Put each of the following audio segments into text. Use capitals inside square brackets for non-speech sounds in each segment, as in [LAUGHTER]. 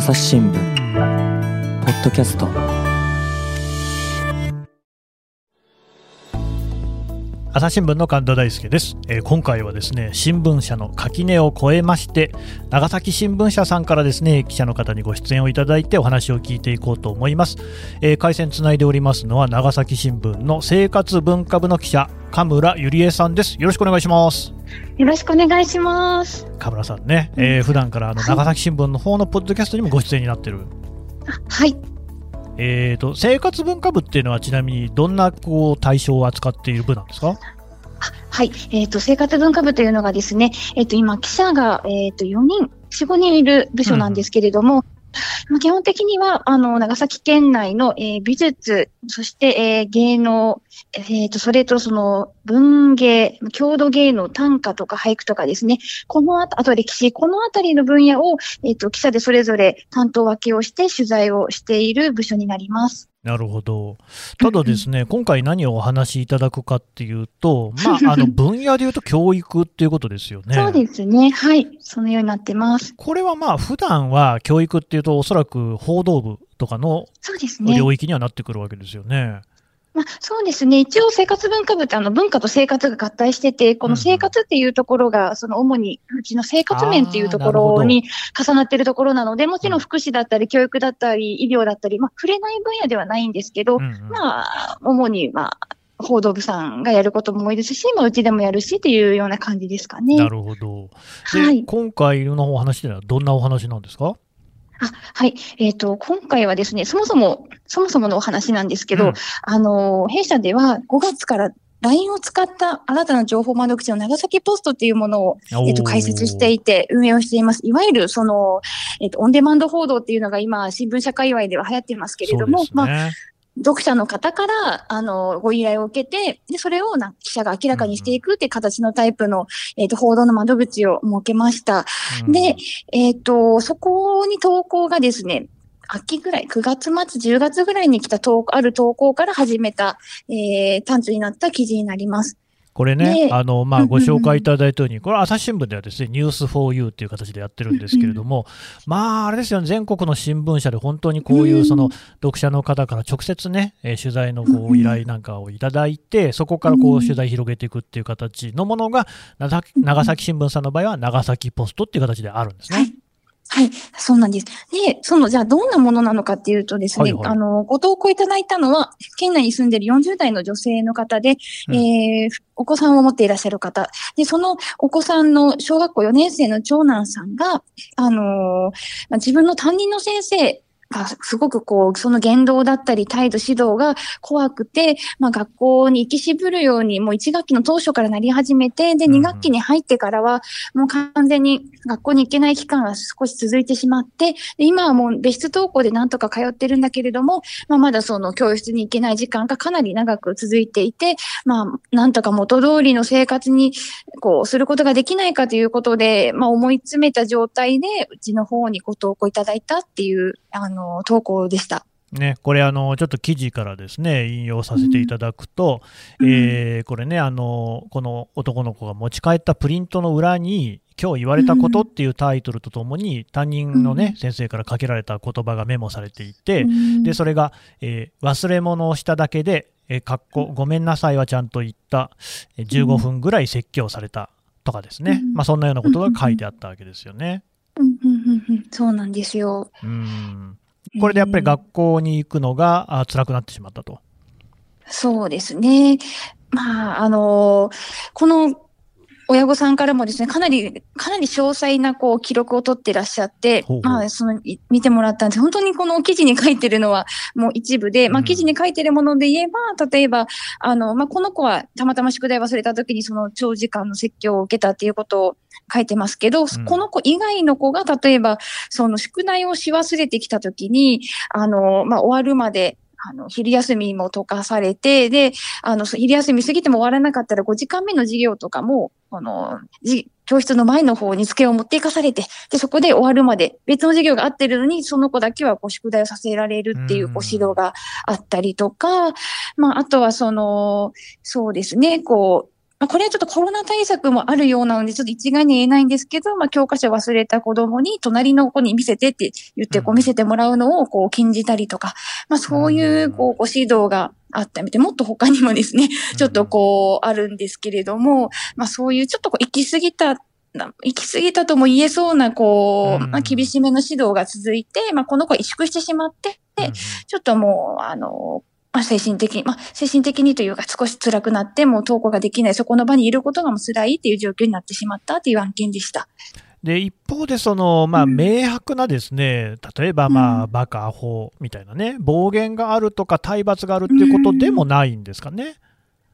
朝日新聞ポッドキャスト。朝日新聞の神田大輔です、えー今回はですね新聞社の垣根を越えまして長崎新聞社さんからですね記者の方にご出演をいただいてお話を聞いていこうと思います、えー回線つないでおりますのは長崎新聞の生活文化部の記者神村ゆりえさんです。よろしくお願いします。よろしくお願いします。神村さんね、えー普段からあのはい。長崎新聞の方のポッドキャストにもご出演になってる。はい。えー、と生活文化部っていうのはちなみにどんなこう対象を扱っている部なんですか？はい。えっ、と、生活文化部というのがですね、えっ、と、今、記者が、えっ、と、4人、4、5人いる部署なんですけれども、ま基本的には、あの、長崎県内の、えー美術、そして、えー芸能、えっ、と、それとその、文芸、郷土芸能、短歌とか俳句とかですね、このあた、あと歴史、このあたりの分野を、えっ、と、記者でそれぞれ担当分けをして取材をしている部署になります。なるほど。ただですね、[LAUGHS] 今回何をお話しいただくかっていうと、まあ、[LAUGHS] あの分野でいうと教育っていうことですよね。そうですね。はい。そのようになってます。これはまあ、普段は教育っていうと、おそらく報道部とかの。領域にはなってくるわけですよね。まあ、そうですね。一応生活文化部ってあの文化と生活が合体してて、この生活っていうところが、その主にうちの生活面っていうところに重なっているところなので、もちろん福祉だったり教育だったり医療だったり、まあ、触れない分野ではないんですけど、うんうんまあ、主に、まあ、報道部さんがやることも多いですし、まあ、うちでもやるしっていうような感じですかね。なるほど。で、はい。今回のお話ではどんなお話なんですか？あはい。えっ、と、今回はですね、そもそも、そもそものお話なんですけど、うんあの、弊社では5月から LINE を使った新たな情報窓口の長崎ポストっていうものを、えっと、開設していて運営をしています。いわゆるその、えっと、オンデマンド報道っていうのが今、新聞社界隈では流行っていますけれども、ね。まあ、読者の方から、あの、ご依頼を受けて、で、それをな記者が明らかにしていくっていう形のタイプの、えっと、報道の窓口を設けました。うんで、えっ、と、そこに投稿がですね、秋ぐらい、9月末、10月ぐらいに来た投稿、ある投稿から始めた、えー、単調になった記事になります。これね、であのまあ、ご紹介いただいたように、これ、朝日新聞ではですね、ニュース for you っていう形でやってるんですけれども、まあ、あれですよね、全国の新聞社で本当にこういううん。その読者の方から直接ね、えー取材のこうんううん。依頼なんかをいただいて、そこからこううん取材広げていくっていう形のものが、長崎長崎新聞さんの場合は長崎ポストっていう形であるんですね。はい。はい、そうなんです。で、その、じゃあどんなものなのかっていうとですね、はいはいあの、ご投稿いただいたのは、県内に住んでいる40代の女性の方で、うんえーお子さんを持っていらっしゃる方。で、そのお子さんの小学校4年生の長男さんが、あのーまあ自分の担任の先生がすごくこう、その言動だったり態度指導が怖くて、まあ学校に行き渋るようにもう1学期の当初からなり始めて、で、うん。うん2学期に入ってからは、もう完全に学校に行けない期間が少し続いてしまって、で今はもう別室登校でなんとか通ってるんだけれども、まあ、まだその教室に行けない時間がかなり長く続いていて、まあ、なんとか元通りの生活にこうすることができないかということで、まあ、思い詰めた状態で、うちの方にご投稿いただいたっていう、あの、投稿でした。ね、これあの、ちょっと記事からですね引用させていただくと、うん。えーこれねあの、この男の子が持ち帰ったプリントの裏に、今日言われたことっていうタイトルとともに、担任の、ねうん。先生からかけられた言葉がメモされていて、うん。でそれが、えー忘れ物をしただけで、えーかっこごめんなさいはちゃんと言った、えー15分ぐらい説教されたとかですね、うん。まあ、そんなようなことが書いてあったわけですよね。うん。うん。うん。うん。そうなんですよ。うんこれでやっぱり学校に行くのがあ辛くなってしまったと。そうですね。まあ、あのこの親御さんからもですね、かなり、かなり詳細なこう記録を取ってらっしゃって、ほうほうまあ、その、い見てもらったんです。本当にこの記事に書いてるのはもう一部で、まうんあ、記事に書いてるもので言えば、例えば、あの、まあ、この子はたまたま宿題忘れた時にその長時間の説教を受けたっていうことを書いてますけど、ん。この子以外の子が、例えば、その宿題をし忘れてきた時に、あの、まあ、終わるまで、あの、昼休みも解かされて、で、あの、昼休み過ぎても終わらなかったら5時間目の授業とかも、あの、じ教室の前の方に机を持っていかされて、で、そこで終わるまで別の授業があってるのに、その子だけはこう宿題をさせられるっていううん。こう指導があったりとか、まあ、あとはその、そうですね、こう、まあ、これはちょっとコロナ対策もあるようなので、ちょっと一概に言えないんですけど、まあ、教科書忘れた子供に隣の子に見せてって言って、こう見せてもらうのをこう禁じたりとか、まあ、そういうこうご指導があったみたい。もっと他にもですね、ちょっとこう、あるんですけれども、まあそういうちょっとこう、行き過ぎた行き過ぎたとも言えそうな、こう、まあ、厳しめの指導が続いて、まあ、この子萎縮してしまって、ちょっともう、あの、まあ、精神的に、まあ、精神的にというか少し辛くなって、もう登校ができない、そこの場にいることがもう辛いっていう状況になってしまったという案件でした。で一方で、その、まあ、明白なですね、例えば、まあ、バカ、アホみたいなね、暴言があるとか、体罰があるっていうことでもないんですかね？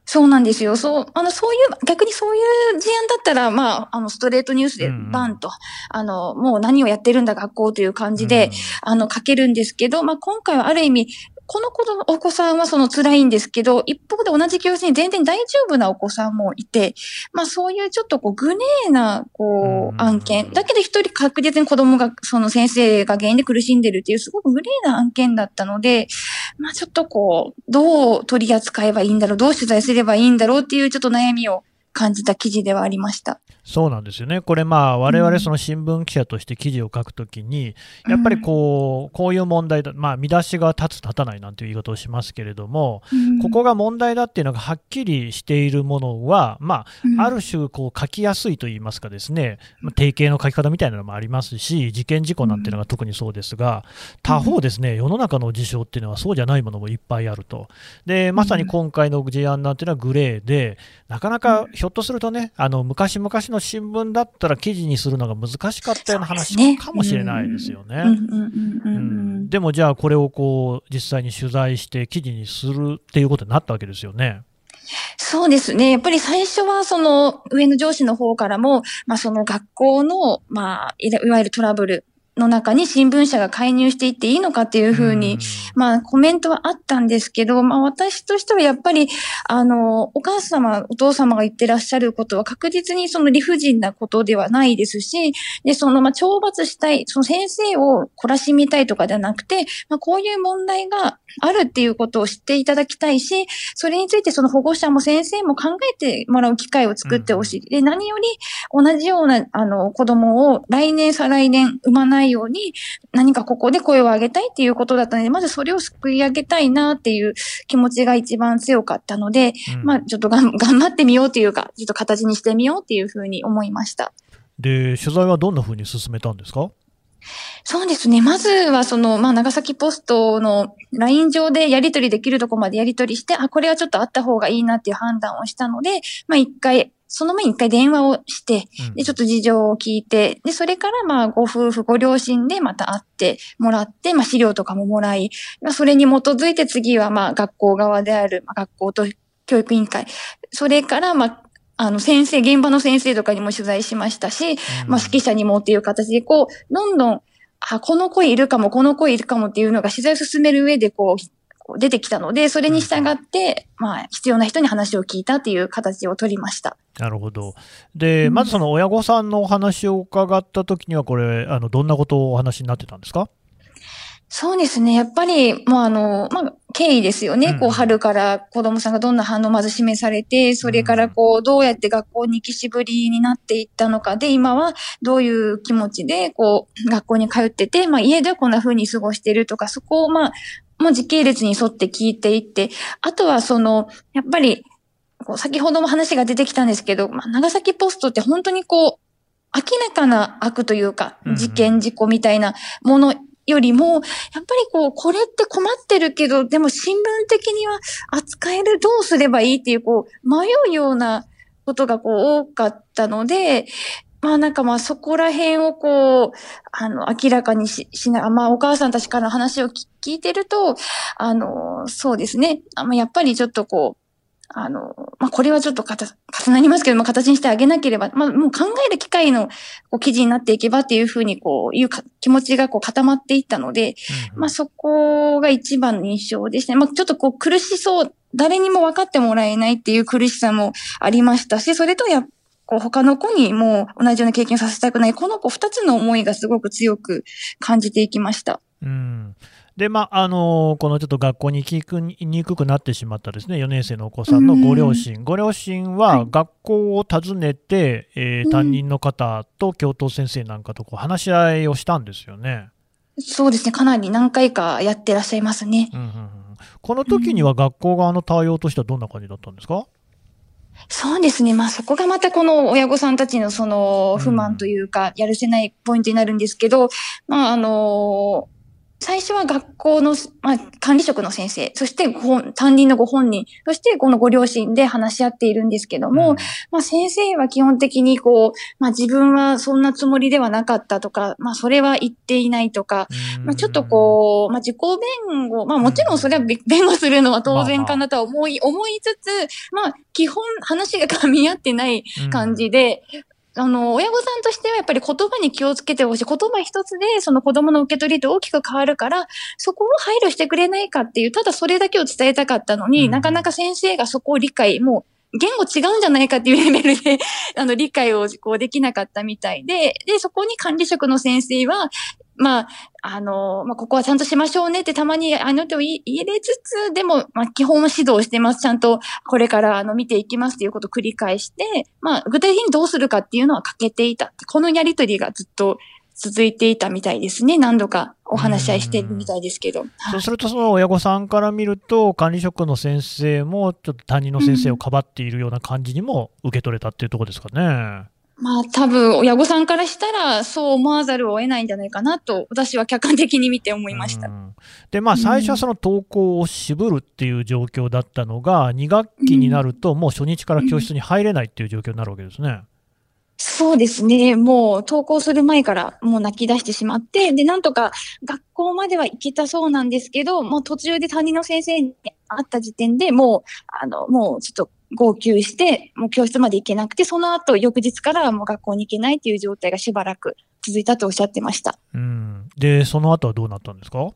そうなんですよ。そう、あの、そういう、逆にそういう事案だったら、まあ、あの、ストレートニュースでバンと、うん、あの、もう何をやってるんだ学校という感じで、うん、あの、書けるんですけど、まあ、今回はある意味、この子のお子さんはその辛いんですけど、一方で同じ教室に全然大丈夫なお子さんもいて、まあそういうちょっとこうグレーなこう案件、だけど一人確実に子供が、その先生が原因で苦しんでるっていうすごくグレーな案件だったので、まあちょっとこう、どう取り扱えばいいんだろう、どう取材すればいいんだろうっていうちょっと悩みを感じた記事ではありました。そうなんですよね、これ、まあ、我々その新聞記者として記事を書くときに、やっぱりこうこういう問題だ、まあ、見出しが立つ、立たないなんていう言い方をしますけれども、ここが問題だっていうのがはっきりしているものは、まあ、ある種こう書きやすいといいますか、ですね。定型の書き方みたいなのもありますし、事件事故なんていうのが特にそうですが、他方、ですね世の中の事象っていうのはそうじゃないものもいっぱいあると、でまさに今回の事案なんていうのはグレーで、なかなかひょっとするとね、あの昔々の新聞だったら記事にするのが難しかったような話かもしれないですよね。でもじゃあこれをこう実際に取材して記事にするっていうことになったわけですよね。そうですね。やっぱり最初はその上の上司の方からも、まあその学校の、まあいわゆるトラブルの中に新聞社が介入していっていいのかっていうふうに、まあコメントはあったんですけど、まあ私としてはやっぱり、あの、お母様、お父様が言ってらっしゃることは確実にその理不尽なことではないですし、で、その、まあ懲罰したい、その先生を懲らしみたいとかではなくて、まあこういう問題があるっていうことを知っていただきたいし、それについてその保護者も先生も考えてもらう機会を作ってほしい。で、何より同じような、あの、子供を来年、再来年産まないないように、何かここで声を上げたいっていうことだったので、まずそれを救い上げたいなっていう気持ちが一番強かったので、うん、まあちょっとがん [LAUGHS] 頑張ってみようというか、ちょっと形にしてみようっていうふうに思いました。で、取材はどんなふうに進めたんですか？そうですね。まずは、その、まあ、長崎ポストの LINE 上でやり取りできるとこまでやり取りして、あ、これはちょっとあった方がいいなっていう判断をしたので、まあ、一回その前に一回電話をして、で、ちょっと事情を聞いて、で、それからまあ、ご夫婦、ご両親でまた会ってもらって、まあ、資料とかももらい、まあ、それに基づいて次はまあ、学校側である、まあ、学校と教育委員会、それからまあ、あの、先生、現場の先生とかにも取材しましたし、まあ、指揮者にもっていう形で、こう、どんどん、あ、この声いるかも、この声いるかもっていうのが取材を進める上で、こう、出てきたので、それに従って、まあ、必要な人に話を聞いたっていう形を取りました。なるほど。で、まずその親御さんのお話を伺ったときには、これ、あの、どんなことをお話になってたんですか？そうですね。やっぱり、もうあの、まあ、経緯ですよね。うん、こう、春から子供さんがどんな反応をまず示されて、それからこう、どうやって学校に行きしぶりになっていったのかで、今はどういう気持ちで、こう、学校に通ってて、まあ、家ではこんな風に過ごしているとか、そこをまあ、もう時系列に沿って聞いていって、あとはその、やっぱり、こう先ほども話が出てきたんですけど、まあ、長崎ポストって本当にこう、明らかな悪というか、事件事故みたいなものよりも、やっぱりこう、これって困ってるけど、でも新聞的には扱える、どうすればいいっていう、こう、迷うようなことがこう多かったので、まあなんかまあそこら辺をこう、あの、明らかにししな、まあお母さんたちからの話を聞いてると、あの、そうですね。あまあ、やっぱりちょっとこう、あの、まあ、これはちょっとかた、重なりますけども、形にしてあげなければ、まあ、もう考える機会のこう記事になっていけばっていうふうに、こう、いう気持ちがこう固まっていったので、うんうん、まあ、そこが一番の印象ですね。まあ、ちょっとこう苦しそう、誰にも分かってもらえないっていう苦しさもありましたし、それとやこう他の子にも同じような経験させたくない、この子二つの思いがすごく強く感じていきました。うん。で、まあ、あのーこのちょっと学校に行きにくくなってしまったですね、4年生のお子さんのご両親、ご両親は学校を訪ねて、えーうん。担任の方と教頭先生なんかとこう話し合いをしたんですよね。そうですね。かなり何回かやってらっしゃいますね。うんうんうんこの時には学校側の対応としてはどんな感じだったんですか、そうですね。まあそこがまたこの親御さんたちのその不満というか、やるせないポイントになるんですけど、まああの最初は学校の、まあ、管理職の先生、そしてご本担任のご本人、そしてこのご両親で話し合っているんですけども、まあ先生は基本的にこう、まあ自分はそんなつもりではなかったとか、まあそれは言っていないとか、うん。まあ、ちょっとこう、まあ、自己弁護、まあ、もちろんそれはべ [LAUGHS] 弁護するのは当然かなとは思い、思いつつ、まあ、基本話が噛み合ってない感じで、あの、親御さんとしてはやっぱり言葉に気をつけてほしい。言葉一つでその子供の受け取りって大きく変わるから、そこを配慮してくれないかっていう、ただそれだけを伝えたかったのに、うんなかなか先生がそこを理解、もう、言語違うんじゃないかっていうレベルで、[LAUGHS] あの、理解をこうできなかったみたいで、で、そこに管理職の先生は、まあ、あの、まあ、ここはちゃんとしましょうねってたまにあの手を言い入れつつ、でも、まあ、基本は指導してます。ちゃんとこれからあの見ていきますっていうことを繰り返して、まあ、具体的にどうするかっていうのは欠けていた。このやりとりがずっと続いていたみたいですね。何度かお話し合いしてるみたいですけど。そうすると、その親御さんから見ると、管理職の先生も、ちょっと担任の先生をかばっているような感じにも受け取れたっていうところですかね。まあ多分親御さんからしたらそう思わざるを得ないんじゃないかなと私は客観的に見て思いました。うんで、まあ、最初はその登校を渋るっていう状況だったのが、2学期になると、もう初日から教室に入れないっていう状況になるわけですね。そうですね。もう登校する前からもう泣き出してしまって、で、なんとか学校までは行けたそうなんですけど、もう途中で担任の先生に会った時点でもう、あの、もうちょっと号泣して、もう教室まで行けなくて、その後翌日からはもう学校に行けないっていう状態がしばらく続いたとおっしゃってました。うん。で、その後はどうなったんですか？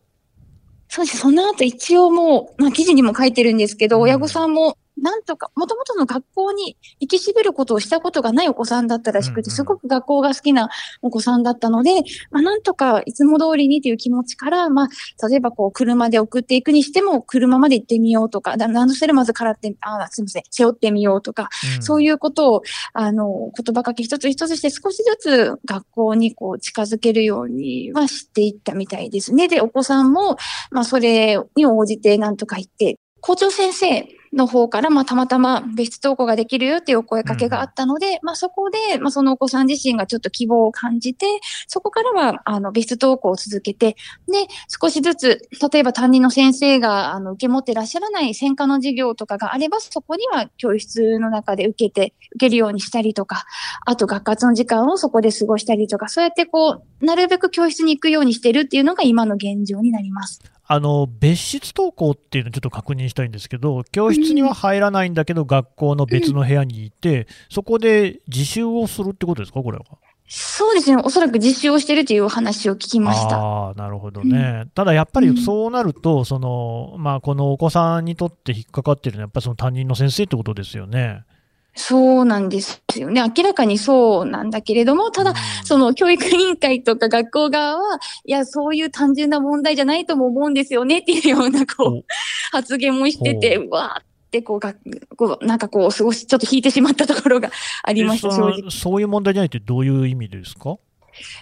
そうです。その後一応もう、まあ記事にも書いてるんですけど、うん親御さんも、なんとか、もともとの学校に行きしびることをしたことがないお子さんだったらしくて、うんうんすごく学校が好きなお子さんだったので、まあなんとかいつも通りにという気持ちから、まあ、例えばこう、車で送っていくにしても、車まで行ってみようとか、だランドセルまずからって、あ、すみません、背負ってみようとか、そういいうことを、あの、言葉かけ一つ一つして少しずつ学校にこう近づけるようにはしていったみたいですね。で、お子さんも、まあそれに応じてなんとか言って、校長先生の方から、まあたまたま別室登校ができるよっていうお声かけがあったので、まあそこで、まあそのお子さん自身がちょっと希望を感じて、そこからは、あの、別室登校を続けて、で、少しずつ、例えば担任の先生が、あの、受け持ってらっしゃらない専科の授業とかがあれば、そこには教室の中で受けて、受けるようにしたりとか、あと学活の時間をそこで過ごしたりとか、そうやってこう、なるべく教室に行くようにしてるっていうのが今の現状になります。あの別室登校っていうのをちょっと確認したいんですけど、教室には入らないんだけど、学校の別の部屋にいて、そこで自習をするってことですか、これは？そうですね。おそらく実習をしてるというお話を聞きました。ああ、なるほどね。ただやっぱりそうなると、そのまあ、このお子さんにとって引っかかってるのは、やっぱりその担任の先生ってことですよね。そうなんですよね。明らかにそうなんだけれども、ただ、うんその教育委員会とか学校側は、いや、そういう単純な問題じゃないとも思うんですよねっていうような、こう、発言もしてて、わーってこうが、こう、なんかこう、過ごし、ちょっと引いてしまったところがありました、え正直。いそういう問題じゃないってどういう意味ですか？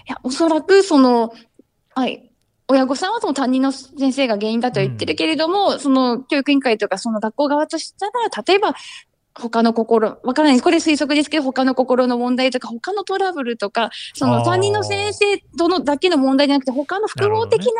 や、おそらく、その、はい。親御さんはその担任の先生が原因だとは言ってるけれども、その教育委員会とかその学校側としたら、例えば、他の心、わからないです。これ推測ですけど、他の心の問題とか、他のトラブルとか、その担任の先生とのだけの問題じゃなくて、他の複合的な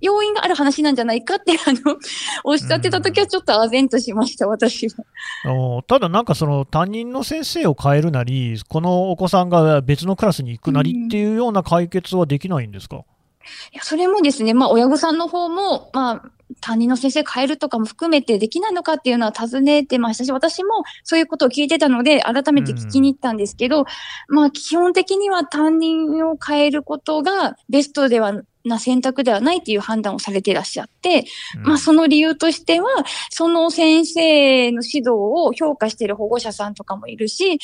要因がある話なんじゃないかって、あの、おっしゃってた時はちょっと唖然としました、私は。おただなんかその担任の先生を変えるなり、このお子さんが別のクラスに行くなりっていうような解決はできないんですか、いや、それもですね、まあ、親御さんの方も、まあ、担任の先生変えるとかも含めてできないのかっていうのは尋ねてましたし、私もそういうことを聞いてたので、改めて聞きに行ったんですけど、まあ、基本的には担任を変えることがベストではな選択ではないっていう判断をされていらっしゃって、うんまあその理由としては、その先生の指導を評価している保護者さんとかもいるし、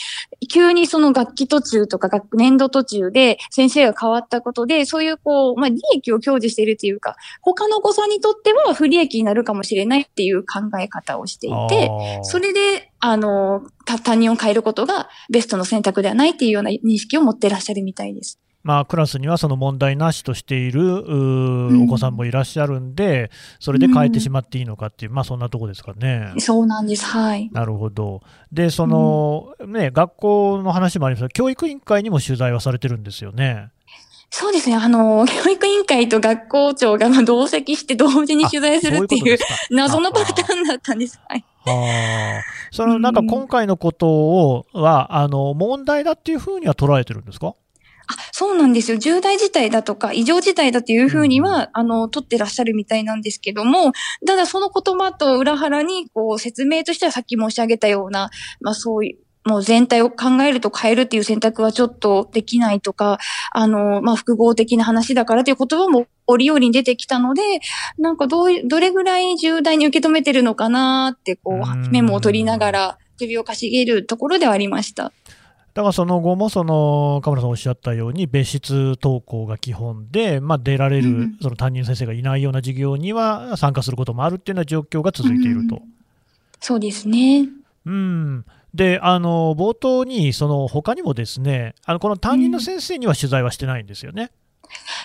急にその学期途中とか学年度途中で先生が変わったことで、そういうこう、まあ利益を享受しているというか、他のお子さんにとっては不利益になるかもしれないっていう考え方をしていて、それで、あの、た担任を変えることがベストの選択ではないっていうような認識を持ってらっしゃるみたいです。まあ、クラスにはその問題なしとしているお子さんもいらっしゃるんで、それで変えてしまっていいのかっていう、まあそんなとこですかね。そうなんです。はい。なるほど。で、その、ね、学校の話もありますが、教育委員会にも取材はされてるんですよね。そうですね。あの、教育委員会と学校長がまあ同席して同時に取材するっていう。[LAUGHS] 謎のパターンだったんです。はい。はあ。そのなんか今回のことをは、あの、問題だっていうふうには捉えてるんですか？あ、そうなんですよ。重大事態だとか、異常事態だっていうふうには、あの、取ってらっしゃるみたいなんですけども、ただその言葉と裏腹に、こう、説明としてはさっき申し上げたような、まあそういう、もう全体を考えると変えるっていう選択はちょっとできないとか、あの、まあ複合的な話だからという言葉も折々に出てきたので、なんかどうい、どれぐらい重大に受け止めてるのかなって、こうんう、メモを取りながら首をかしげるところではありました。だからその後も、その、河村さんおっしゃったように、別室登校が基本で、まあ、出られるうん、その担任の先生がいないような授業には参加することもあるっていうような状況が続いていると。そうですね。うん。で、あの、冒頭に、その、他にもですね、あの、この担任の先生には取材はしてないんですよね。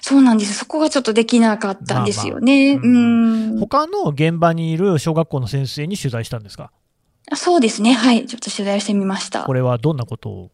そうなんです。そこがちょっとできなかったんですよね。まあまあうん。他の現場にいる小学校の先生に取材したんですか？あそうですね。はい。ちょっと取材をしてみました。これはどんなことを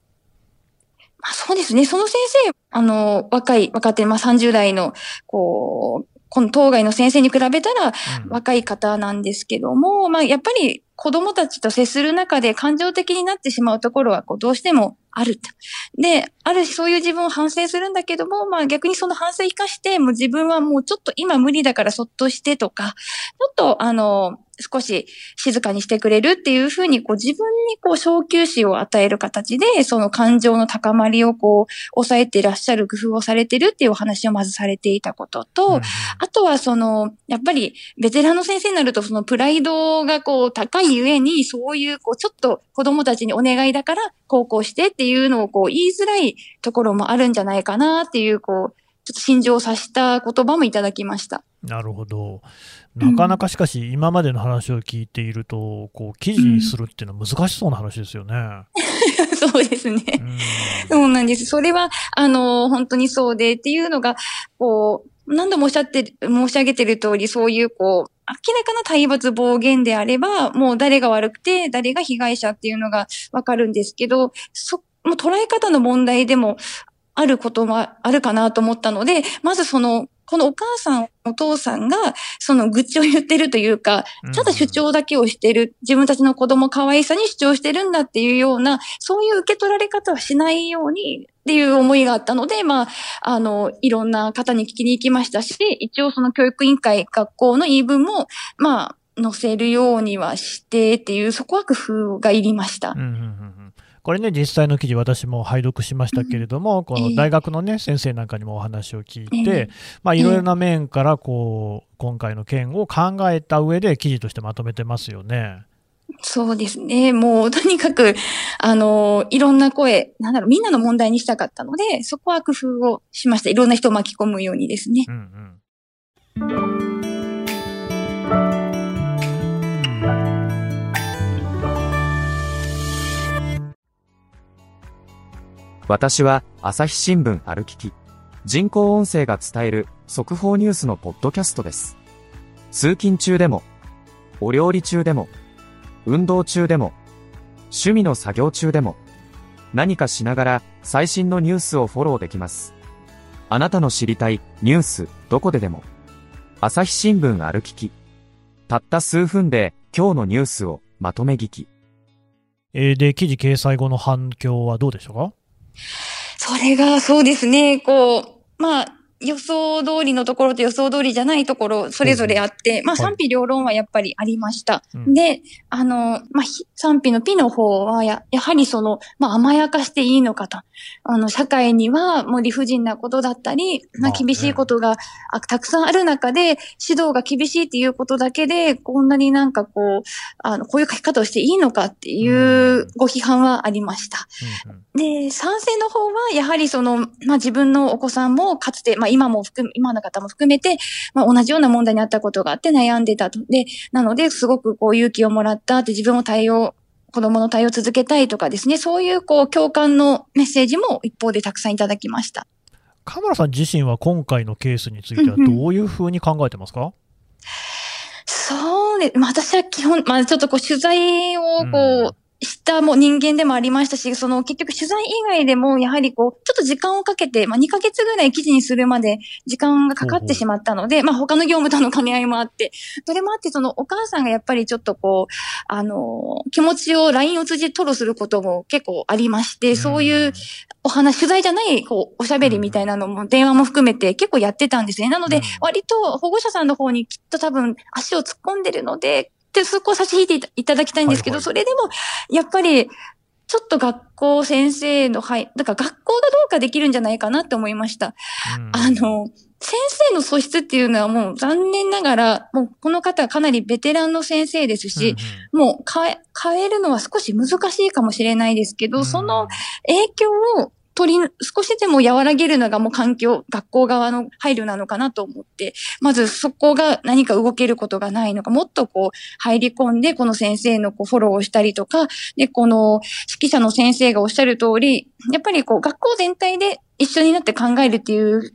まあ、そうですね。その先生、あの、若い、若手、まあ、30代の、こう、この当該の先生に比べたらうん若い方なんですけども、まあ、やっぱり子供たちと接する中で感情的になってしまうところは、こう、どうしてもあると。で、あるし、そういう自分を反省するんだけども、まあ、逆にその反省を生かして、もう自分はもうちょっと今無理だからそっとしてとか、ちょっと、あの、少し静かにしてくれるっていうふうに、こう自分にこう小休止を与える形で、その感情の高まりをこう抑えていらっしゃる工夫をされてるっていうお話をまずされていたことと、うんうんあとはその、やっぱりベテランの先生になるとそのプライドがこう高いゆえに、そういうこうちょっと子供たちにお願いだから高校してっていうのをこう言いづらいところもあるんじゃないかなっていう、こう、ちょっと心情を察した言葉もいただきました。なるほど。なかなかしかし、今までの話を聞いていると、こう、記事にするっていうのは難しそうな話ですよね。[LAUGHS] そうですね。うんそうなんです。それは、あの、本当にそうでっていうのが、こう、何度もおっしゃってる、申し上げてる通り、そういう、こう、明らかな体罰暴言であれば、もう誰が悪くて、誰が被害者っていうのがわかるんですけど、そ、もう捉え方の問題でもあることはあるかなと思ったので、まずその、このお母さん、お父さんが、その愚痴を言ってるというか、ただ主張だけをしてる、自分たちの子供可愛さに主張してるんだっていうような、そういう受け取られ方はしないようにっていう思いがあったので、まあ、あの、いろんな方に聞きに行きましたし、一応その教育委員会、学校の言い分も、まあ、載せるようにはしてっていう、そこは工夫がいりました。うん。うんうんうん。これね、実際の記事、私も拝読しましたけれども、この大学のね、先生なんかにもお話を聞いて、ええ。まあ、いろいろな面から、こう、今回の件を考えた上で、記事としてまとめてますよね。そうですね。もう、とにかく、あの、いろんな声、なんだろう、みんなの問題にしたかったので、そこは工夫をしました。いろんな人を巻き込むようにですね。うんうん。私は朝日新聞歩きき。人工音声が伝える速報ニュースのポッドキャストです。通勤中でも、お料理中でも、運動中でも、趣味の作業中でも、何かしながら最新のニュースをフォローできます。あなたの知りたいニュースどこででも。朝日新聞歩きき。たった数分で今日のニュースをまとめ聞き。えーで、記事掲載後の反響はどうでしたか？それが、そうですね、こう、まあ、予想通りのところと予想通りじゃないところ、それぞれあって、まあ賛否両論はやっぱりありました。うんで、あの、まあ、ひ賛否のピの方はや、やはりその、まあ甘やかしていいのかと。あの、社会にはもう理不尽なことだったり、まあ厳しいことが、あたくさんある中で、指導が厳しいっていうことだけで、こんなになんかこう、あの、こういう書き方をしていいのかっていうご批判はありました。うんうんで、賛成の方は、やはりその、まあ、自分のお子さんもかつて、まあ、今も含め、今の方も含めて、まあ、同じような問題にあったことがあって悩んでたと。で、なので、すごくこう勇気をもらったって自分を対応、子供の対応を続けたいとかですね、そういうこう共感のメッセージも一方でたくさんいただきました。河村さん自身は今回のケースについてはどういうふうに考えてますか、そうね、まあ、私は基本、まあ、ちょっとこう取材をこう、うんしたもう人間でもありましたし、その結局取材以外でもやはりこう、ちょっと時間をかけて、まあ2ヶ月ぐらい記事にするまで時間がかかってしまったので、まあ他の業務との兼ね合いもあって、それもあってそのお母さんがやっぱりちょっとこう、あの、気持ちを LINE を通じて吐露することも結構ありまして、そういうお話、取材じゃない、こう、おしゃべりみたいなのも、電話も含めて結構やってたんですね。なのでうん、割と保護者さんの方にきっと多分足を突っ込んでるので、で、そこを差し引いていただきたいんですけど、はいはい。それでも、やっぱり、ちょっと学校先生の、はい、だから学校がどうかできるんじゃないかなって思いました。うん。あの、先生の素質っていうのはもう残念ながら、もうこの方はかなりベテランの先生ですし、もう変え、変えるのは少し難しいかもしれないですけど、その、影響を取り、少しでも和らげるのがもう環境、学校側の配慮なのかなと思って、まずそこが何か動けることがないのか、もっとこう入り込んで、この先生のこうフォローをしたりとか、で、この指揮者の先生がおっしゃる通り、やっぱりこう学校全体で一緒になって考えるっていう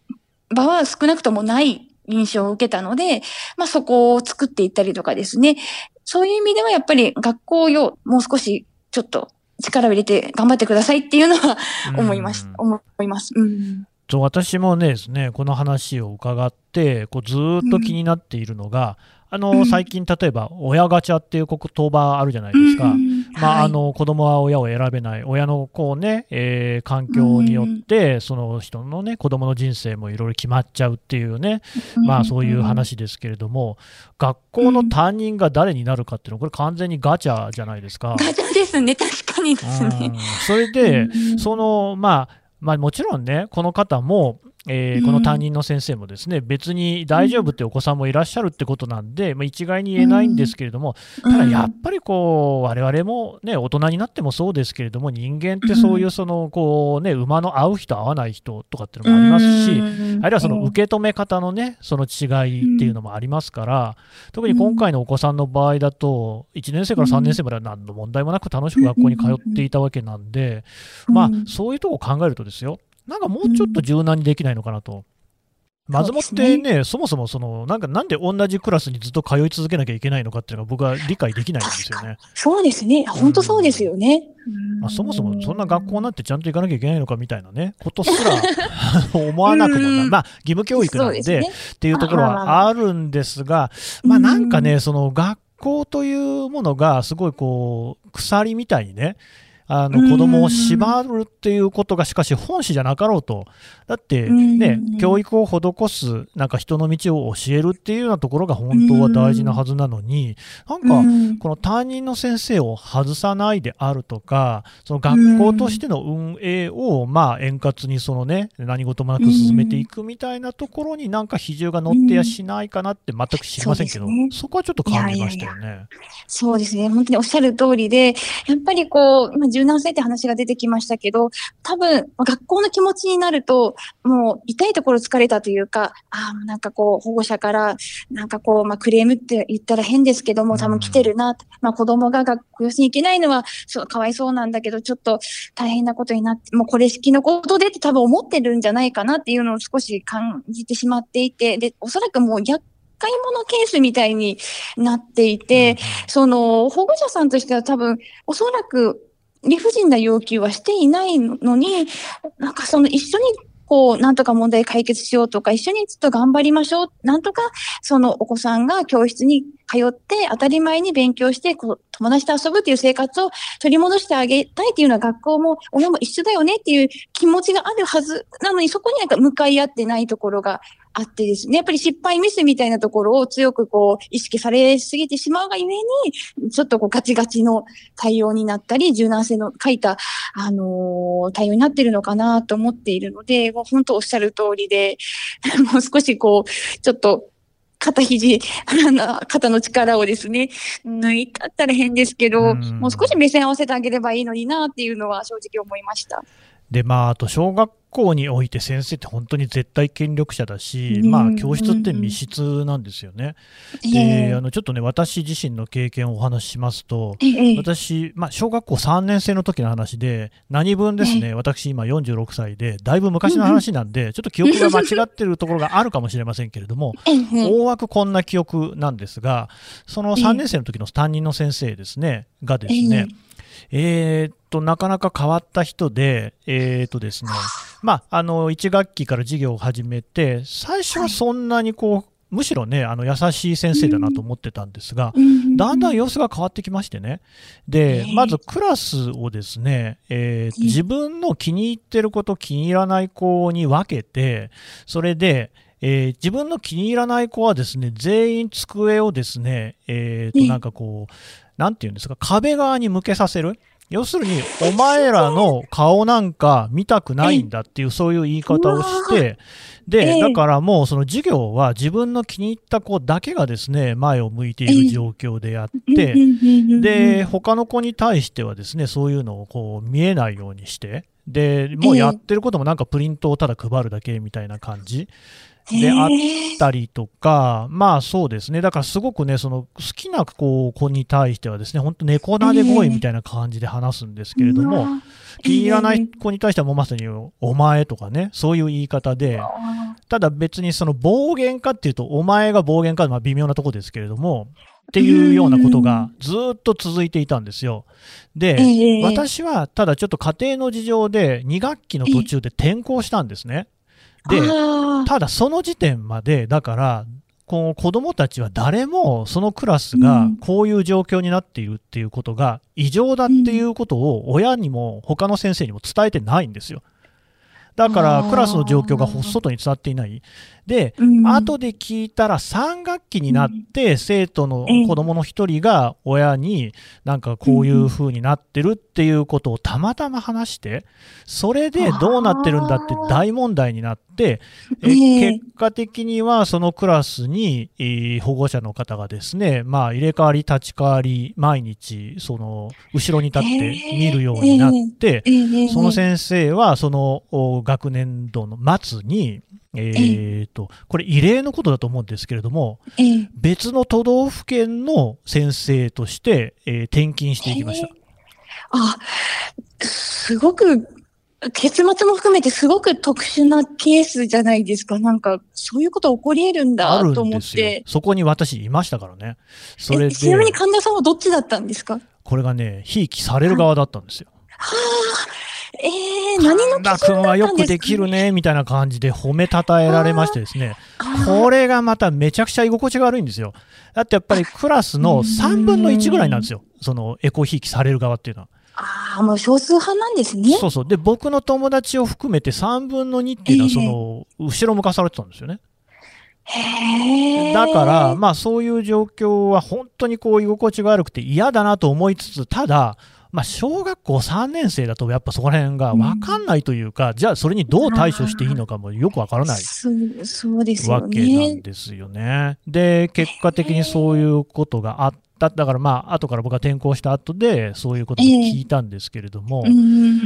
場は少なくともない印象を受けたので、まあそこを作っていったりとかですね。そういう意味ではやっぱり学校をもう少しちょっと力を入れて頑張ってくださいっていうのは思いましうん思います。うん。そう私もねですねこの話を伺ってこうずーっと気になっているのが、あのうん。最近例えば親ガチャっていう言葉あるじゃないですか。うんまあ、はい。あの子供は親を選べない、親のこうね、えー環境によって、その人のね、子供の人生もいろいろ決まっちゃうっていうね、まあそういう話ですけれども、学校の担任が誰になるかっていうのは、これ完全にガチャじゃないですか。ガチャですね、確かにですうん。ね。それで、うん。その、まあ、まあもちろんね、この方も、えーうんこの担任の先生もですね、別に大丈夫ってお子さんもいらっしゃるってことなんで、まあ、一概に言えないんですけれども、ただやっぱりこう、我々もね、大人になってもそうですけれども、人間ってそういうその、こうね、馬の合う人、合わない人とかっていうのもありますし、あるいはその受け止め方のね、その違いっていうのもありますから、特に今回のお子さんの場合だと、1年生から3年生までは何の問題もなく楽しく学校に通っていたわけなんで、まあ、そういうとこ考えるとですよ、なんかもうちょっと柔軟にできないのかなと。まずもってね、そもそもその、なんかなんで同じクラスにずっと通い続けなきゃいけないのかっていうのは僕は理解できないんですよね。そうですね。本当そうですよね。まあ、そもそもそんな学校なんてちゃんと行かなきゃいけないのかみたいなね、[LAUGHS] ことすら [LAUGHS] 思わなくもない。うんまあ、義務教育なんで、ねっていうところはあるんですが、まあなんかね、その学校というものがすごいこう、鎖みたいにね、あの子供を縛るっていうことがしかし本旨じゃなかろうと。だってねうん、教育を施す、なんか人の道を教えるっていうようなところが本当は大事なはずなのに、なんか、うん。この担任の先生を外さないであるとか、その学校としての運営を、まあ、円滑にそのね、何事もなく進めていくみたいなところになんか比重が乗ってやしないかなって全く知りませんけど、そこはちょっと感じましたよね。そうですね。本当におっしゃる通りで、やっぱりこう、今柔軟性って話が出てきましたけど、多分、まあ学校の気持ちになると、もう痛いところ疲れたというか、ああ、なんかこう、保護者から、なんかこう、まあクレームって言ったら変ですけども、多分来てるな、まあ子供が学校に行けないのは、そう、かわいそうなんだけど、ちょっと大変なことになって、もうこれ式のことでって多分思ってるんじゃないかなっていうのを少し感じてしまっていて、で、おそらくもう厄介者ケースみたいになっていて、その保護者さんとしては多分、おそらく理不尽な要求はしていないのに、なんかその一緒にこう、なんとか問題解決しようとか、一緒にちょっと頑張りましょう。なんとか、そのお子さんが教室に通って当たり前に勉強してこう友達と遊ぶっていう生活を取り戻してあげたいっていうのは学校も親も一緒だよねっていう気持ちがあるはずなのにそこになんか向かい合ってないところがあってですね、やっぱり失敗ミスみたいなところを強くこう意識されすぎてしまうがゆえに、ちょっとこうガチガチの対応になったり、柔軟性の書いた、あのー対応になってるのかなと思っているので、もう本当おっしゃる通りで、[LAUGHS] もう少しこう、ちょっと、肩肘、肩の力をですね、抜いたったら変ですけど、うんもう少し目線合わせてあげればいいのになっていうのは正直思いました。でまあ、あと小学校において先生って本当に絶対権力者だし、うん。まあ、教室って密室なんですよね。えでえあのちょっとね私自身の経験をお話ししますとええ私、まあ、小学校3年生の時の話で何分ですね、私今46歳でだいぶ昔の話なんで、ちょっと記憶が間違ってるところがあるかもしれませんけれども、[LAUGHS] ええ大枠こんな記憶なんですが、その3年生の時の担任の先生ですね、がですね、えーっと、なかなか変わった人で、えーっとですね、まあ、あの、1学期から授業を始めて、最初はそんなにこう、むしろね、あの、優しい先生だなと思ってたんですが、だんだん様子が変わってきましてね。でえ、え。まずクラスをですね、えーええ。自分の気に入ってる子と気に入らない子に分けて、それで、えー自分の気に入らない子はですね、全員机をですね、えーと、ええ。なんかこう、なんていうんですか、壁側に向けさせる。要するに、お前らの顔なんか見たくないんだっていう、そういう言い方をして、で、ええ。だからもうその授業は自分の気に入った子だけがですね、前を向いている状況でやって、で、他の子に対してはですね、そういうのをこう見えないようにして、で、もうやってることもなんかプリントをただ配るだけみたいな感じであったりとか、まあそうですね、だからすごくね、その好きな子に対してはですね、本当猫なで声みたいな感じで話すんですけれども、気に入らない子に対してはもうまさにお前とかね、そういう言い方で、ただ別にその暴言かっていうと、お前が暴言か、まあ微妙なとこですけれども、っていうようなことがずっと続いていたんですよ。で、ええ。私はただちょっと家庭の事情で2学期の途中で転校したんですね。で、あただその時点まで、だから、こう子供たちは誰もそのクラスがうんこういう状況になっているっていうことが異常だっていうことを親にも他の先生にも伝えてないんですよ。だからクラスの状況が外に伝わっていない。で、うん。後で聞いたら3学期になって生徒のええ。子供の一人が親になんかこういう風になってるっていうことをたまたま話して、それでどうなってるんだって大問題になって、えええ。結果的にはそのクラスにえー保護者の方がですね、まあ入れ替わり立ち替わり毎日その後ろに立って見るようになって、ええ。その先生はそのお学年度の末に、えーと、これ異例のことだと思うんですけれども、ええ別の都道府県の先生として、えー転勤していきました。あ、すごく、結末も含めてすごく特殊なケースじゃないですか。なんか、そういうこと起こり得るんだと思って。。そこに私いましたからね。それちなみに神田さんはどっちだったんですか？これがね、ひいきされる側だったんですよ。はあ、ええ何の神田君はよくできるね、みたいな感じで褒めたたえられましてですね。これがまためちゃくちゃ居心地が悪いんですよ。だってやっぱりクラスの3分の1ぐらいなんですよ。そのエコひいきされる側っていうのは。ああ、もう少数派なんですね。そうそう。で、僕の友達を含めて3分の2っていうのは、ええその、後ろ向かされてたんですよね。だから、まあそういう状況は本当にこう居心地が悪くて嫌だなと思いつつ、ただ、まあ小学校3年生だとやっぱそこら辺が分かんないというか、じゃあそれにどう対処していいのかもよく分からないわけなんね。ですよね。で、結果的にそういうことがあった。だからまあ、後から僕が転校した後で、そういうことを聞いたんですけれども、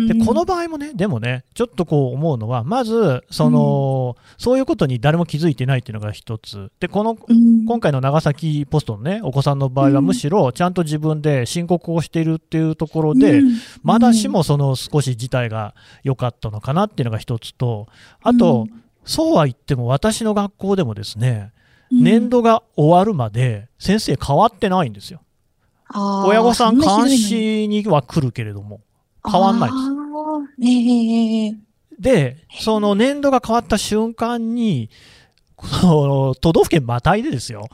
ででこの場合もね、でもね、ちょっとこう思うのは、まず、その、そういうことに誰も気づいてないっていうのが一つ。で、この、今回の長崎ポストのね、お子さんの場合は、うん。むしろちゃんと自分で申告をしているっていうところで、まだしもその少し事態が良かったのかなっていうのが一つと、あと、そうは言っても私の学校でもですね、年度が終わるまで先生変わってないんですよ。親御さん監視には来るけれども、変わんないです。でその年度が変わった瞬間に、都道府県またいでですよ、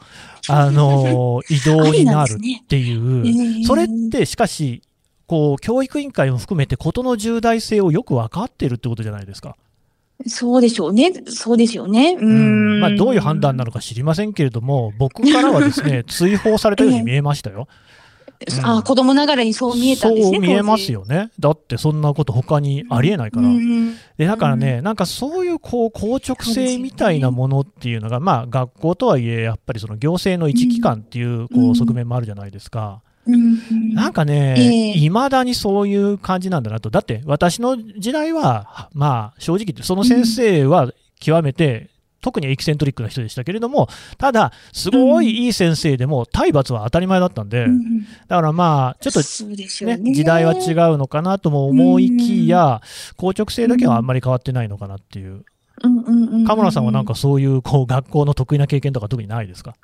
あの、[LAUGHS] 移動になるっていう、それってしかし、こう、教育委員会も含めて事の重大性をよく分かってるってことじゃないですか。そうでしょうね。そうですよね。うん。まあ、どういう判断なのか知りませんけれども、僕からはですね、[LAUGHS] 追放されたように見えましたよ。うん、あ子供ながらにそう見えたんですね。そう見えますよね。だってそんなこと他にありえないから。うん、で、だからね、うん、なんかそういうこう硬直性みたいなものっていうのが、ね、まあ学校とはいえ、やっぱりその行政の一機関っていうこう側面もあるじゃないですか。なんかね、い、ま、だにそういう感じなんだなと。だって私の時代は、まあ正直言ってその先生は極めて特にエキセントリックな人でしたけれども、ただ、すごいいい先生でも、体罰は当たり前だったんで、だからまあ、ちょっとね、ね時代は違うのかなとも思いきや、硬直性だけはあんまり変わってないのかなっていう。カ村さんはなんかそういうこう学校の得意な経験とか特にないですか？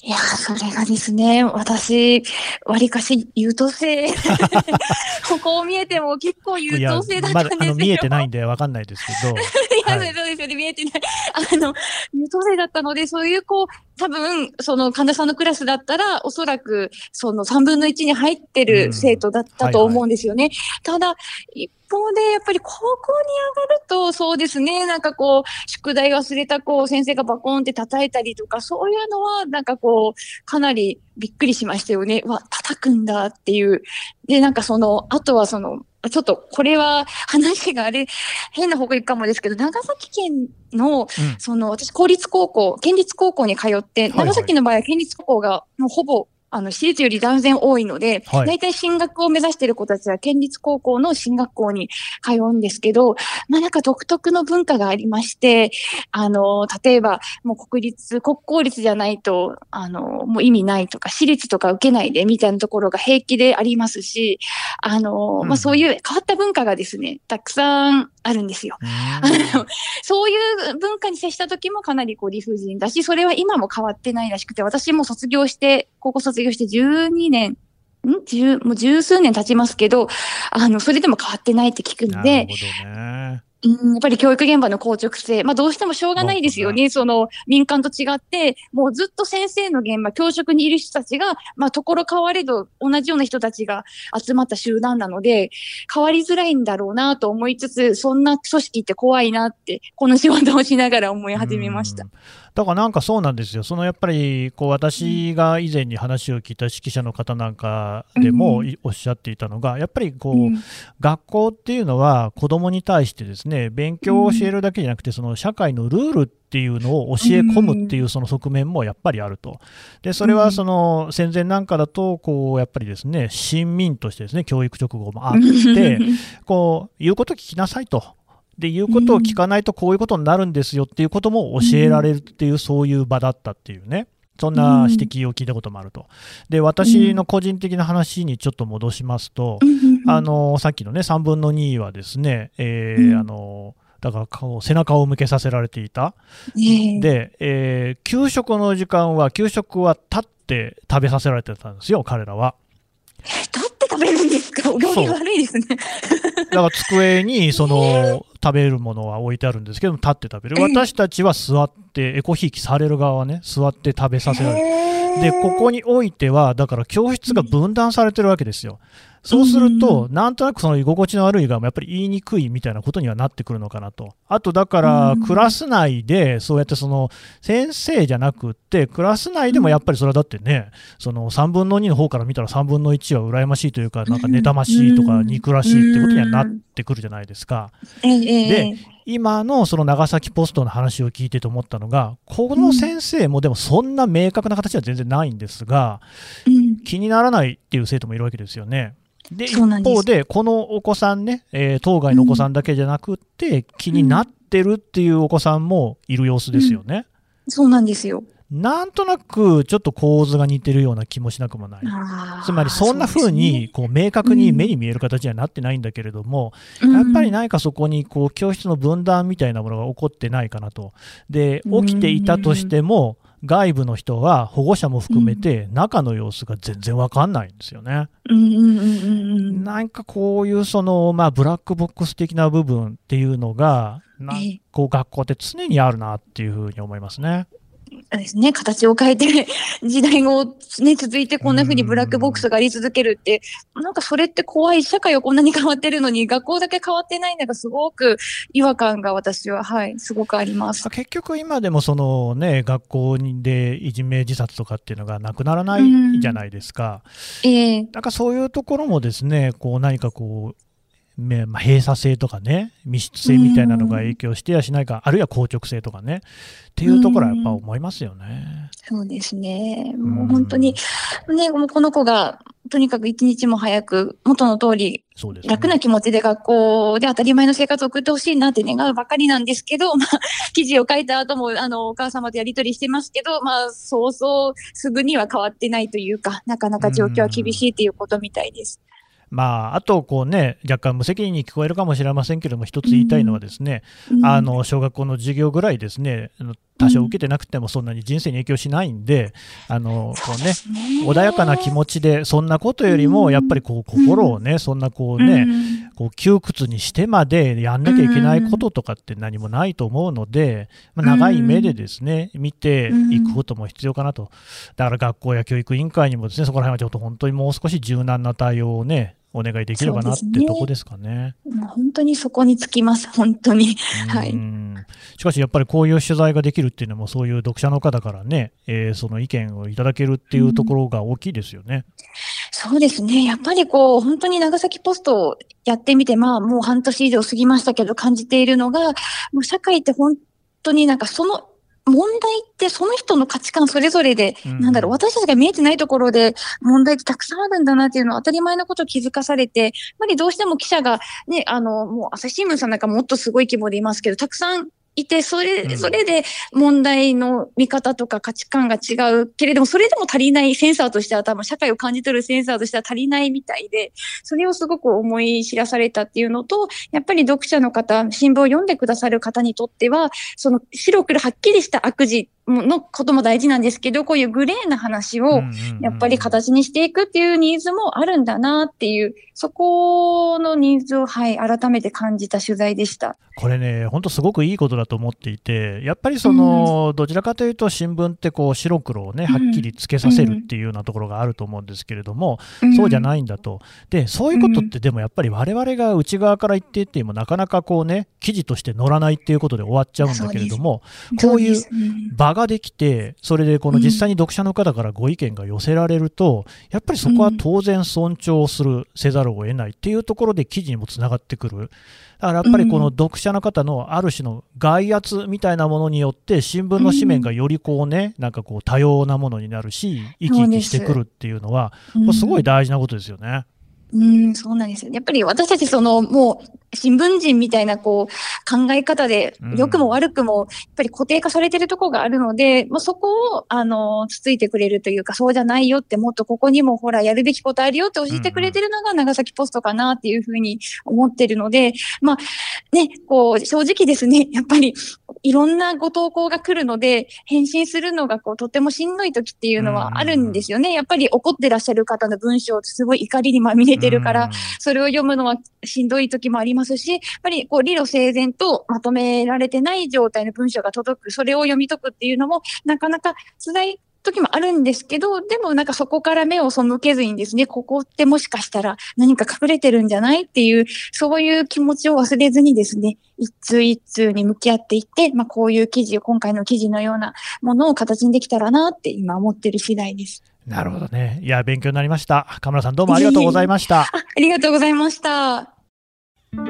いやそれがですね、私、わりかし優等生。[LAUGHS] ここを見えても結構優等生だったんですよ。まだ見えてないんでわかんないですけど。[LAUGHS] いや、はい、そうですよね、見えてない。あの、優等生だったので、そういうこう、多分、その神田さんのクラスだったら、おそらく、その3分の1に入ってる生徒だったと思うんですよね。うんはいはい、ただ、一方で、やっぱり高校に上がると、そうですね、なんかこう、宿題忘れた子を先生がバコンって叩いたりとか、そういうのは、なんかこう、かなりびっくりしましたよね。わ、叩くんだっていう。で、なんかその、あとはその、ちょっとこれは話があれ、変な方向行くかもですけど、長崎県の、うん、その、私公立高校、県立高校に通って、長崎の場合は県立高校がもうほぼあの、私立より断然多いので、はい、大体進学を目指している子たちは県立高校の進学校に通うんですけど、まあなんか独特の文化がありまして、あの、例えば、もう国立、国公立じゃないと、あの、もう意味ないとか、私立とか受けないでみたいなところが平気でありますし、あの、うん、まあそういう変わった文化がですね、たくさんあるんですよ。あのそういう文化に接した時もかなりこう理不尽だし、それは今も変わってないらしくて、私も卒業して、高校卒卒業して12年、ん？十、もう十数年経ちますけど、あの、それでも変わってないって聞くんで、ね。うん、やっぱり教育現場の硬直性、まあどうしてもしょうがないですよね。その民間と違って、もうずっと先生の現場、教職にいる人たちが、まあところ変われど同じような人たちが集まった集団なので、変わりづらいんだろうなと思いつつ、そんな組織って怖いなって、この仕事をしながら思い始めました。だからなんかそうなんですよ、そのやっぱりこう私が以前に話を聞いた指揮者の方なんかでもおっしゃっていたのが、やっぱりこう、学校っていうのは子どもに対してですね勉強を教えるだけじゃなくて、その社会のルールっていうのを教え込むっていうその側面もやっぱりあると。で、それはその戦前なんかだと、こう、やっぱりですね、親民としてですね、教育直後もあって、[LAUGHS] こう、言うこと聞きなさいと。で、言うことを聞かないとこういうことになるんですよっていうことも教えられるっていう、そういう場だったっていうね。そんな指摘を聞いたこともあると。で、私の個人的な話にちょっと戻しますと、あの、さっきのね、3分の2はですね、えー、あの、だから顔背中を向けさせられていた。で、えー、給食の時間は、給食は立って食べさせられてたんですよ、彼らは。立っ行儀悪いですね。だから机に、その、食べるものは置いてあるんですけど立って食べる。私たちは座って、エコひいきされる側はね、座って食べさせられる。で、ここにおいては、だから教室が分断されてるわけですよ。そうすると、なんとなくその居心地の悪いがやっぱり言いにくいみたいなことにはなってくるのかなと。あと、だから、クラス内で、そうやってその、先生じゃなくって、クラス内でもやっぱりそれはだってね、その3分の2の方から見たら3分の1は羨ましいというか、なんか妬ましいとか憎らしいってことにはなってくるじゃないですか。で、今のその長崎ポストの話を聞いてて思ったのが、この先生もでもそんな明確な形は全然ないんですが、気にならないっていう生徒もいるわけですよね。で、一方で、このお子さんね、えー、当該のお子さんだけじゃなくて、気になってるっていうお子さんもいる様子ですよね。うん、そうなんですよ。なんとなくちょっと構図が似てるような気もしなくもない。つまりそんな風にこう明確に目に見える形にはなってないんだけれども、うん、やっぱり何かそこにこう教室の分断みたいなものが起こってないかなと。で、起きていたとしても、外部の人は保護者も含めて中の様子が全然わかんないんですよね。うんうんうんうんうん。なんかこういうその、まあ、ブラックボックス的な部分っていうのが、なんええこう学校って常にあるなっていうふうに思いますね。ですね、形を変えて、[LAUGHS] 時代をね、続いてこんな風にブラックボックスがあり続けるって、なんかそれって怖い、社会はこんなに変わってるのに、学校だけ変わってないのがすごく違和感が私は、はい、すごくあります。結局今でもそのね、学校でいじめ自殺とかっていうのがなくならないじゃないですか。ええなんかそういうところもですね、こう何かこう、めまあ、閉鎖性とかね、密室性みたいなのが影響してやしないか、あるいは硬直性とかね、っていうところはやっぱ思いますよね。そうですね。もう本当に、ね、もうこの子が、とにかく一日も早く元の通りね楽な気持ちで学校で当たり前の生活を送ってほしいなって願うばかりなんですけど、[LAUGHS] まあ、記事を書いた後も、あの、お母様とやりとりしてますけど、まあ、そうそうすぐには変わってないというか、なかなか状況は厳しいということみたいです。まあ、あとこう、ね、若干無責任に聞こえるかもしれませんけれども、一つ言いたいのは、ですね、うん。あの小学校の授業ぐらいですね、多少受けてなくてもそんなに人生に影響しないんで、あのこうね、穏やかな気持ちで、そんなことよりも、やっぱりこう心をね、そんなこうね、うん。こう窮屈にしてまでやんなきゃいけないこととかって何もないと思うので、まあ、長い目でですね、見ていくことも必要かなと。だから学校や教育委員会にもですね、そこら辺はちょっと本当にもう少し柔軟な対応をね、お願いできればなってとこですかね。もう本当にそこにつきます、[LAUGHS] 本当に。はいうんしかしやっぱりこういう取材ができるっていうのも、そういう読者の方からね、えーその意見をいただけるっていうところが大きいですよね。そうですね。やっぱりこう、本当に長崎ポストをやってみて、まあもう半年以上過ぎましたけど、感じているのが、もう社会って本当になんかその、問題ってその人の価値観それぞれで、うん。なんだろう、私たちが見えてないところで問題ってたくさんあるんだなっていうのは当たり前のことを気づかされて、やっぱりどうしても記者がね、あの、もう朝日新聞さんなんかもっとすごい規模でいますけど、たくさんいて、それ、うん。それで問題の見方とか価値観が違うけれども、それでも足りないセンサーとしては多分社会を感じ取るセンサーとしては足りないみたいで、それをすごく思い知らされたっていうのと、やっぱり読者の方、新聞を読んでくださる方にとっては、その白黒はっきりした悪事のことも大事なんですけど、こういうグレーな話を、やっぱり形にしていくっていうニーズもあるんだなっていう、そこのニーズを、はい、改めて感じた取材でした。これね、本当すごくいいことだと思っていて、やっぱりその、どちらかというと新聞ってこう白黒をね、はっきりつけさせるっていうようなところがあると思うんですけれども、そうじゃい。ないんだと。で、そういうことってでもやっぱり我々が内側から言っていってもなかなかこうね、記事として載らないっていうことで終わっちゃうんだけれども、こういう場ができて、それでこの実際に読者の方からご意見が寄せられると、やっぱりそこは当然尊重する、せざるを得ないっていうところで記事にもつながってくる。だからやっぱりこの読者の方のある種の外圧みたいなものによって、新聞の紙面がよりこうね、なんかこう多様なものになるし、生き生きしてくるっていうのは、す。ごい大事なことですよね。うん、そうなんですよ。やっぱり私たちその、もう、新聞人みたいな、こう、考え方でうん、良くも悪くも、やっぱり固定化されてるところがあるので、まあ、そこを、あの、つついてくれるというか、そうじゃないよって、もっとここにもほら、やるべきことあるよって教えてくれてるのが長崎ポストかなっていうふうに思ってるので、まあ、ね、こう、正直ですね、[LAUGHS] やっぱり、いろんなご投稿が来るので、返信するのが、こう、とてもしんどい時っていうのはあるんですよね。やっぱり怒ってらっしゃる方の文章、すごい怒りにまみれてるから、それを読むのはしんどい時もありますし、やっぱりこう理路整然とまとめられてない状態の文章が届く、それを読み解くっていうのも、なかなか辛い時もあるんですけど、でもなんかそこから目を背けずにですね、ここってもしかしたら何か隠れてるんじゃないっていう、そういう気持ちを忘れずにですね、一通一通に向き合っていって、まあこういう記事を、今回の記事のようなものを形にできたらなって今思ってる次第です。なるほどね。いや、勉強になりました。河村さんどうもありがとうございました。[LAUGHS] あ、ありがとうございました。は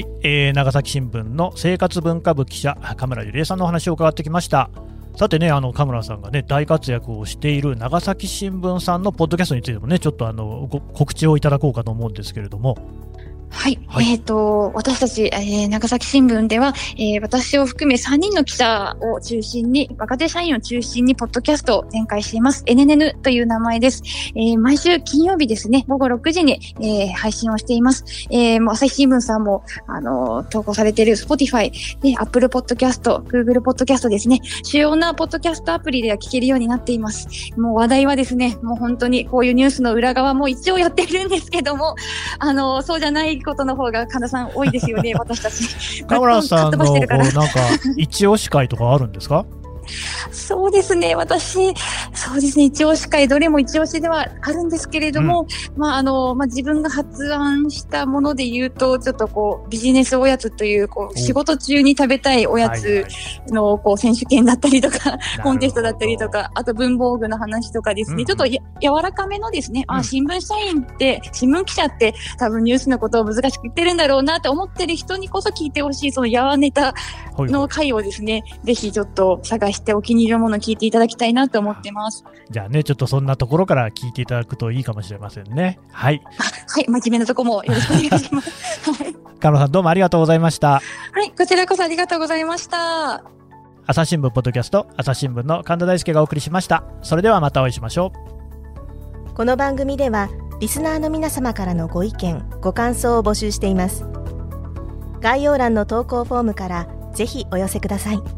い、えー長崎新聞の生活文化部記者、神村ゆりえさんのお話を伺ってきました。さてね、あの神村さんがね、大活躍をしている長崎新聞さんのポッドキャストについてもね、ちょっとあの告知をいただこうかと思うんですけれども、はい。はい、えっ、ー、と、私たち、えー、長崎新聞では、えー、私を含め3人の記者を中心に、若手社員を中心に、ポッドキャストを展開しています。NNN という名前です。えー、毎週金曜日ですね、午後6時に、えー、配信をしています。えー、もう朝日新聞さんも、あの投稿されている Spotify、で、Apple Podcast、Google Podcast ですね、主要なポッドキャストアプリでは聞けるようになっています。もう話題はですね、もう本当にこういうニュースの裏側も一応やってるんですけども、あのそうじゃないことの方が神田さん多いですよね、私たち。[LAUGHS] 田村さんのなんか一押し会とかあるんですか？そうですね。私、そうですね。一押し会、どれも一押しではあるんですけれども、うん、まあ、あの、まあ、自分が発案したもので言うと、ちょっとこう、ビジネスおやつという、こう、仕事中に食べたいおやつの、こう、選手権だったりとか、コンテストだったりとか、あと文房具の話とかですね、うん、ちょっとや柔らかめのですね、うん、あ、新聞社員って、新聞記者って多分ニュースのことを難しく言ってるんだろうなって思ってる人にこそ聞いてほしい、そのやわネタの回をですね、ぜひちょっと探してお気に入りのものを聞いていただきたいなと思ってます。じゃあね、ちょっとそんなところから聞いていただくといいかもしれませんね。はい。はい、真面目なとこもよろしくお願いします。はい。カ野さんどうもありがとうございました。はい、こちらこそありがとうございました。朝日新聞ポッドキャスト朝日新聞の神田大輔がお送りしました。それではまたお会いしましょう。この番組ではリスナーの皆様からのご意見、ご感想を募集しています。概要欄の投稿フォームからぜひお寄せください。